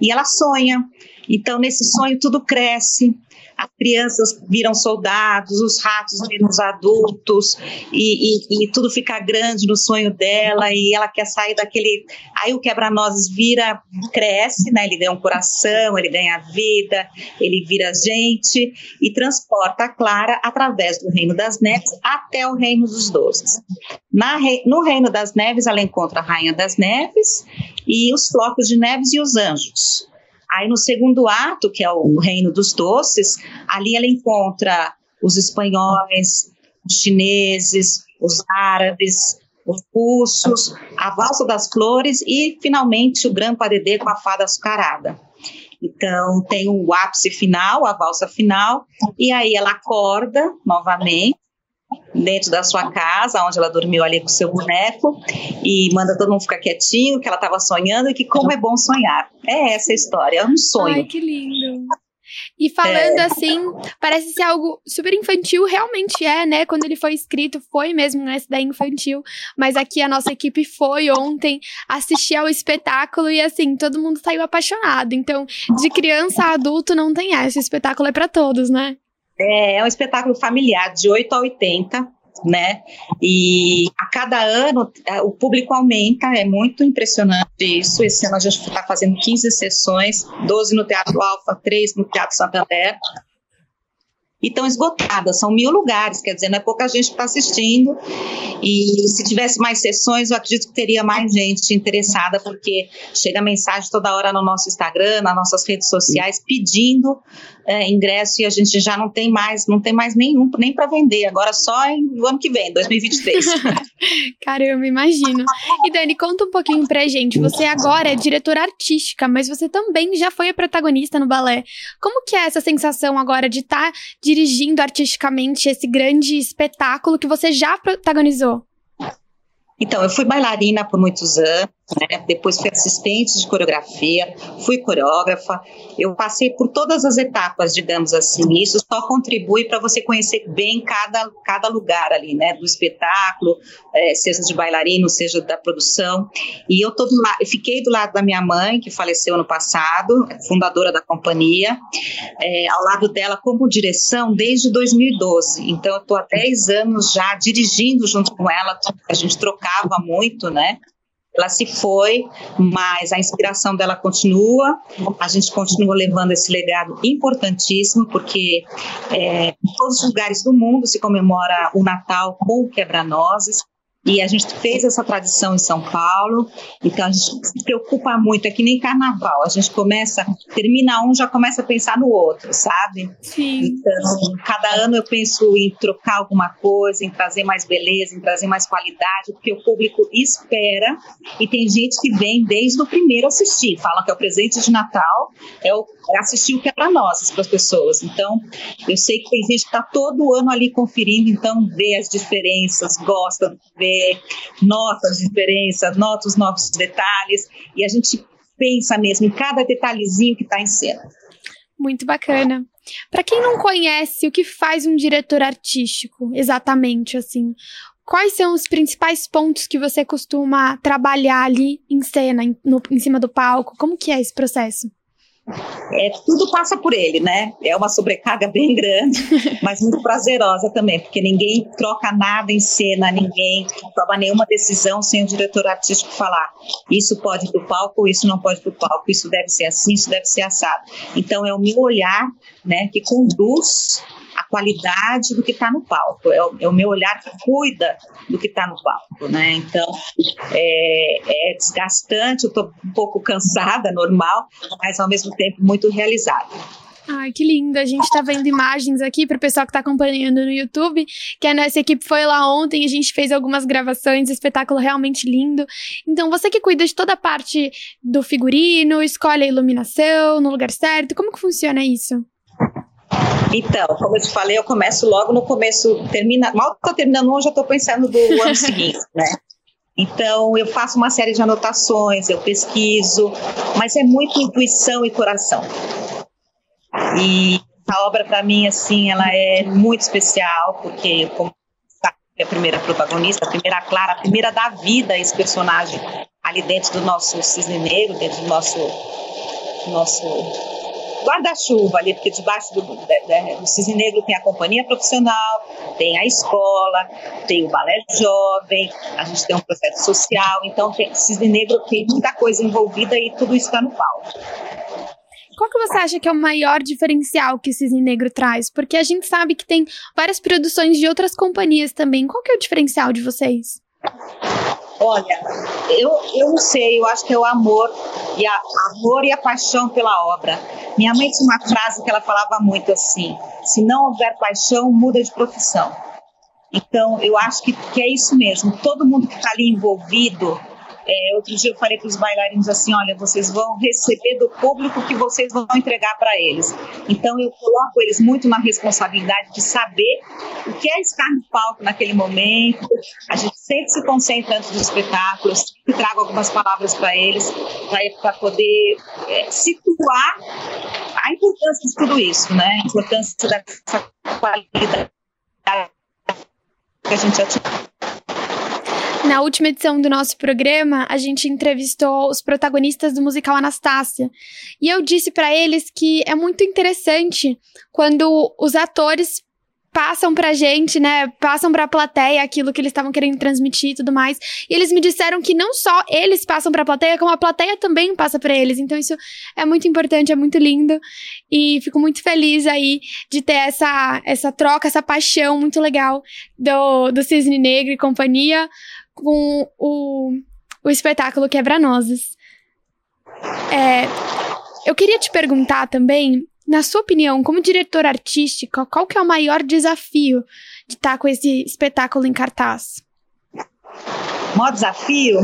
E ela sonha. Então, nesse sonho, tudo cresce as crianças viram soldados, os ratos viram os adultos, e, e, e, tudo fica grande no sonho dela, e ela quer sair daquele. Aí o quebra-nozes vira, cresce, né? Ele ganha um coração, ele ganha vida, ele vira gente e transporta a Clara através do Reino das Neves até o Reino dos Doces. Na, no Reino das Neves, ela encontra a Rainha das Neves e os flocos de neves e os anjos. Aí no segundo ato, que é o Reino dos Doces, ali ela encontra os espanhóis, os chineses, os árabes, os russos, a valsa das flores e finalmente o Gran Padedê com a fada açucarada. Então tem o ápice final, a valsa final, e aí ela acorda novamente dentro da sua casa, onde ela dormiu ali com o seu boneco, e manda todo mundo ficar quietinho, que ela estava sonhando e que como é bom sonhar. É essa a história, é um sonho. Ai, que lindo. E falando é. assim, parece ser algo super infantil, realmente é, né? Quando ele foi escrito, foi mesmo nessa da infantil. Mas aqui a nossa equipe foi ontem assistir ao espetáculo e assim, todo mundo saiu apaixonado. Então, de criança a adulto não tem essa. O espetáculo é para todos, né? É, é um espetáculo familiar, de 8 a 80, né? E a cada ano o público aumenta, é muito impressionante isso. Esse ano a gente está fazendo 15 sessões, 12 no Teatro Alfa, 3 no Teatro Santander e estão esgotadas, são mil lugares, quer dizer, não é pouca gente que está assistindo. E se tivesse mais sessões, eu acredito que teria mais gente interessada, porque chega mensagem toda hora no nosso Instagram, nas nossas redes sociais, pedindo é, ingresso e a gente já não tem mais, não tem mais nenhum, nem para vender, agora só em, no ano que vem, 2023. [LAUGHS] Caramba, imagino. E Dani, conta um pouquinho pra gente. Você agora é diretora artística, mas você também já foi a protagonista no balé. Como que é essa sensação agora de estar tá dirigindo artisticamente esse grande espetáculo que você já protagonizou? Então, eu fui bailarina por muitos anos, né? depois fui assistente de coreografia, fui coreógrafa. Eu passei por todas as etapas, digamos assim. Isso só contribui para você conhecer bem cada, cada lugar ali, né? Do espetáculo, é, seja de bailarino, seja da produção. E eu la... fiquei do lado da minha mãe, que faleceu ano passado, fundadora da companhia, é, ao lado dela como direção desde 2012. Então, eu estou há 10 anos já dirigindo junto com ela, a gente trocava muito, né? ela se foi, mas a inspiração dela continua, a gente continua levando esse legado importantíssimo, porque é, em todos os lugares do mundo se comemora o Natal com o quebra-nozes, e a gente fez essa tradição em São Paulo, então a gente se preocupa muito, é que nem carnaval, a gente começa, termina um, já começa a pensar no outro, sabe? Sim. Então, cada ano eu penso em trocar alguma coisa, em trazer mais beleza, em trazer mais qualidade, porque o público espera, e tem gente que vem desde o primeiro assistir, fala que é o presente de Natal, é, o, é assistir o que é para nós, para as pessoas. Então, eu sei que tem gente que está todo ano ali conferindo, então vê as diferenças, gosta, vê nota as diferenças, nota os novos detalhes, e a gente pensa mesmo em cada detalhezinho que está em cena. Muito bacana. Para quem não conhece, o que faz um diretor artístico, exatamente assim? quais são os principais pontos que você costuma trabalhar ali em cena, em, no, em cima do palco? Como que é esse processo? É, tudo passa por ele, né? É uma sobrecarga bem grande, [LAUGHS] mas muito prazerosa também, porque ninguém troca nada em cena, ninguém toma nenhuma decisão sem o diretor artístico falar. Isso pode ir pro palco, isso não pode ir pro palco, isso deve ser assim, isso deve ser assado. Então é o meu olhar, né, que conduz qualidade do que está no palco. É o, é o, meu olhar que cuida do que está no palco, né? Então é, é desgastante, eu estou um pouco cansada, normal, mas ao mesmo tempo muito realizada. Ai, que lindo. A gente tá vendo imagens aqui pro pessoal que tá acompanhando no YouTube, que a nossa equipe foi lá ontem, a gente fez algumas gravações, espetáculo realmente lindo. Então, você que cuida de toda a parte do figurino, escolhe a iluminação no lugar certo, como que funciona isso? Então, como eu te falei, eu começo logo no começo, termina, mal tô terminando um, já tô pensando do [LAUGHS] ano seguinte, né? Então, eu faço uma série de anotações, eu pesquiso, mas é muito intuição e coração. E a obra, para mim, assim, ela é muito especial, porque como é a primeira protagonista, a primeira Clara, a primeira da vida esse personagem ali dentro do nosso cisne negro, dentro do nosso, nosso guarda-chuva ali, porque debaixo do, do, do Cisne Negro tem a companhia profissional, tem a escola, tem o balé jovem, a gente tem um processo social, então tem, Cisne Negro tem muita coisa envolvida e tudo isso está no palco. Qual que você acha que é o maior diferencial que Cisne Negro traz? Porque a gente sabe que tem várias produções de outras companhias também. Qual que é o diferencial de vocês? Olha, eu, eu não sei, eu acho que é o amor e a amor e a paixão pela obra. Minha mãe tinha uma frase que ela falava muito assim: se não houver paixão, muda de profissão. Então, eu acho que, que é isso mesmo. Todo mundo que está ali envolvido é, outro dia eu falei para os bailarinos assim: olha, vocês vão receber do público que vocês vão entregar para eles. Então eu coloco eles muito na responsabilidade de saber o que é estar no palco naquele momento. A gente sempre se concentra antes do espetáculo, eu sempre trago algumas palavras para eles, para poder é, situar a importância de tudo isso, né? A importância dessa qualidade que a gente atinge. Na última edição do nosso programa, a gente entrevistou os protagonistas do musical Anastácia. E eu disse para eles que é muito interessante quando os atores passam pra gente, né? Passam pra plateia aquilo que eles estavam querendo transmitir e tudo mais. E eles me disseram que não só eles passam pra plateia, como a plateia também passa pra eles. Então isso é muito importante, é muito lindo. E fico muito feliz aí de ter essa, essa troca, essa paixão muito legal do, do Cisne Negro e companhia com o, o espetáculo Quebra-Nozes. É, eu queria te perguntar também, na sua opinião, como diretora artística, qual que é o maior desafio de estar com esse espetáculo em cartaz? O maior desafio?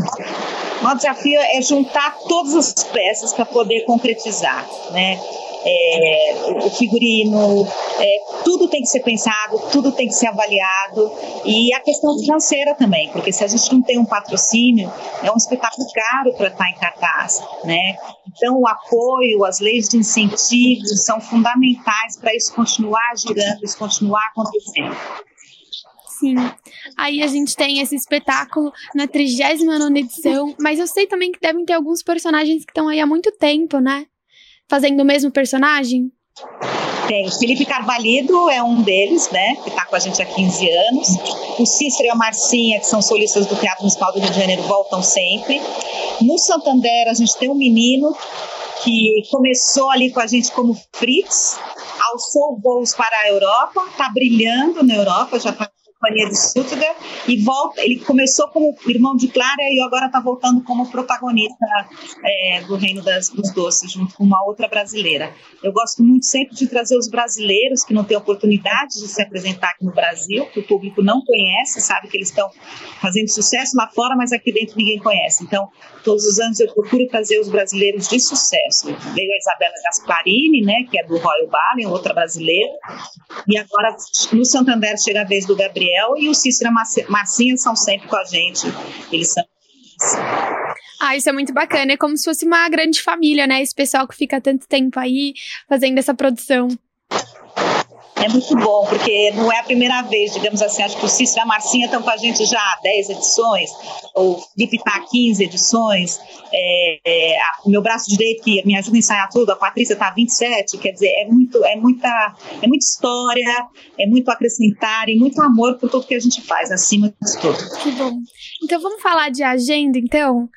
Maior desafio é juntar todas as peças para poder concretizar, né? é, o figurino, é, tudo tem que ser pensado, tudo tem que ser avaliado e a questão financeira também, porque se a gente não tem um patrocínio, é um espetáculo caro para estar em cartaz, né? Então o apoio, as leis de incentivos são fundamentais para isso continuar girando, isso continuar acontecendo. Sim. Aí a gente tem esse espetáculo na 39 edição, mas eu sei também que devem ter alguns personagens que estão aí há muito tempo, né? fazendo o mesmo personagem? Tem. Felipe Carvalho é um deles, né? Que está com a gente há 15 anos. O Cícero e a Marcinha, que são solistas do Teatro Municipal do Rio de Janeiro, voltam sempre. No Santander, a gente tem um menino que começou ali com a gente como Fritz, alçou voos para a Europa, está brilhando na Europa, já está companhia de Stuttgart e volta. Ele começou como irmão de Clara e agora está voltando como protagonista é, do Reino das, dos Doces, junto com uma outra brasileira. Eu gosto muito sempre de trazer os brasileiros que não têm oportunidade de se apresentar aqui no Brasil, que o público não conhece, sabe que eles estão fazendo sucesso lá fora, mas aqui dentro ninguém conhece. Então, todos os anos eu procuro trazer os brasileiros de sucesso. Veio a Isabela Gasparini, né, que é do Royal Ballet, outra brasileira, e agora no Santander chega a vez do Gabriel Gabriel e o Cícero Massinha são sempre com a gente. Eles são ah, isso é muito bacana. É como se fosse uma grande família, né? Esse pessoal que fica tanto tempo aí fazendo essa produção. É muito bom, porque não é a primeira vez, digamos assim, acho que o Cícero e a Marcinha estão com a gente já há 10 edições, o Felipe está há 15 edições, é, é, meu braço direito que me ajuda a ensaiar tudo, a Patrícia está há 27, quer dizer, é, muito, é, muita, é muita história, é muito acrescentar e muito amor por tudo que a gente faz, acima de tudo. Que bom. Então vamos falar de agenda, então.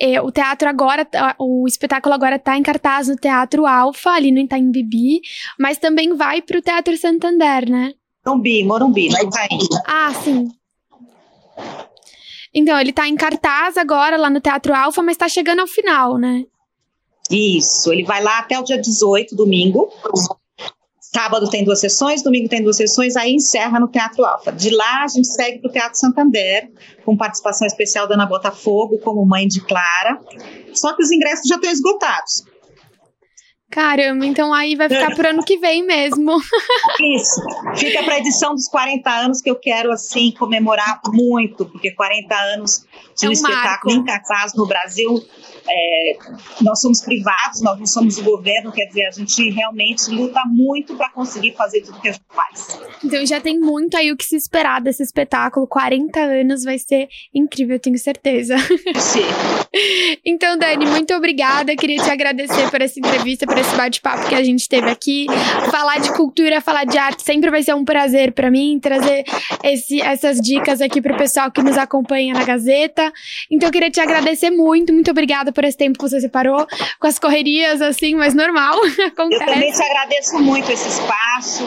É, o teatro agora, tá- o espetáculo agora tá em cartaz no Teatro Alfa, ali no Itaim Bibi, mas também vai pro Teatro Santander, né? Morumbi, Morumbi, no Itaim. Ah, sim. Então, ele tá em cartaz agora lá no Teatro Alfa, mas tá chegando ao final, né? Isso, ele vai lá até o dia 18, domingo. Sábado tem duas sessões, domingo tem duas sessões, aí encerra no Teatro Alfa. De lá a gente segue para o Teatro Santander, com participação especial da Ana Botafogo, como mãe de Clara. Só que os ingressos já estão esgotados. Caramba, então aí vai ficar pro ano que vem mesmo. [LAUGHS] Isso. Fica para a edição dos 40 anos que eu quero assim comemorar muito, porque 40 anos de É um, um espetáculo marco. em cartaz no Brasil. É, nós somos privados, nós não somos o governo, quer dizer, a gente realmente luta muito para conseguir fazer tudo que a gente faz. Então já tem muito aí o que se esperar desse espetáculo. 40 anos vai ser incrível, eu tenho certeza. [LAUGHS] Então, Dani, muito obrigada. Queria te agradecer por essa entrevista, por esse bate-papo que a gente teve aqui. Falar de cultura, falar de arte sempre vai ser um prazer pra mim, trazer esse- essas dicas aqui pro pessoal que nos acompanha na Gazeta. Então, queria te agradecer muito, muito obrigada por esse tempo que você separou, com as correrias, assim, mas normal, [LAUGHS] Eu também acontece. te agradeço muito esse espaço,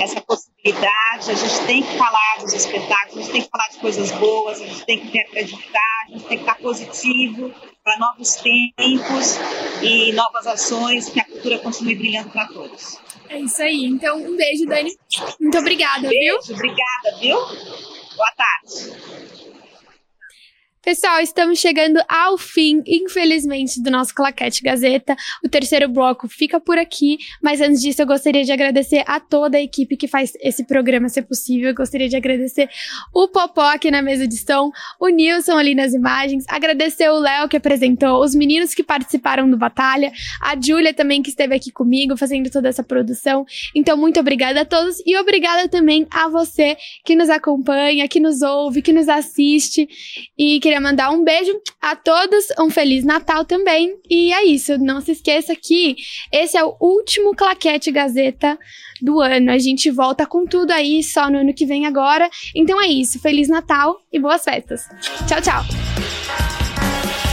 essa possibilidade. A gente tem que falar dos espetáculos, a gente tem que falar de coisas boas, a gente tem que acreditar, a gente tem que estar positivo para novos tempos e novas ações, que a cultura continue brilhando para todos. É isso aí. Então, um beijo, Dani. Muito obrigada, viu? Beijo, obrigada, viu? Boa tarde. Pessoal, estamos chegando ao fim, infelizmente, do nosso Claquete Gazeta. O terceiro bloco fica por aqui, mas antes disso eu gostaria de agradecer a toda a equipe que faz esse programa ser possível. Eu gostaria de agradecer o Popó aqui na mesa de som, o Nilson ali nas imagens, agradecer o Léo que apresentou, os meninos que participaram do Batalha, a Júlia também que esteve aqui comigo fazendo toda essa produção. Então, muito obrigada a todos e obrigada também a você que nos acompanha, que nos ouve, que nos assiste. E queria mandar um beijo a todos, um Feliz Natal também. E é isso, não se esqueça que esse é o último Claquete Gazeta do ano. A gente volta com tudo aí só no ano que vem agora. Então é isso, Feliz Natal e boas festas. Tchau, tchau.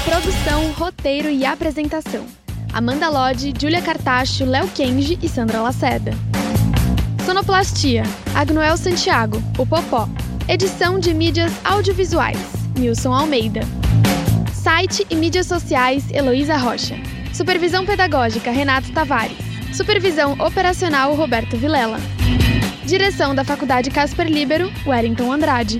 Produção, roteiro e apresentação. Amanda Lodge, Julia Cartacho, Léo Kenji e Sandra Lacerda. Sonoplastia, Agnoel Santiago, o Popó. Edição de mídias audiovisuais, Nilson Almeida. Site e mídias sociais, Heloísa Rocha. Supervisão pedagógica, Renato Tavares. Supervisão operacional, Roberto Vilela. Direção da Faculdade Casper Libero, Wellington Andrade.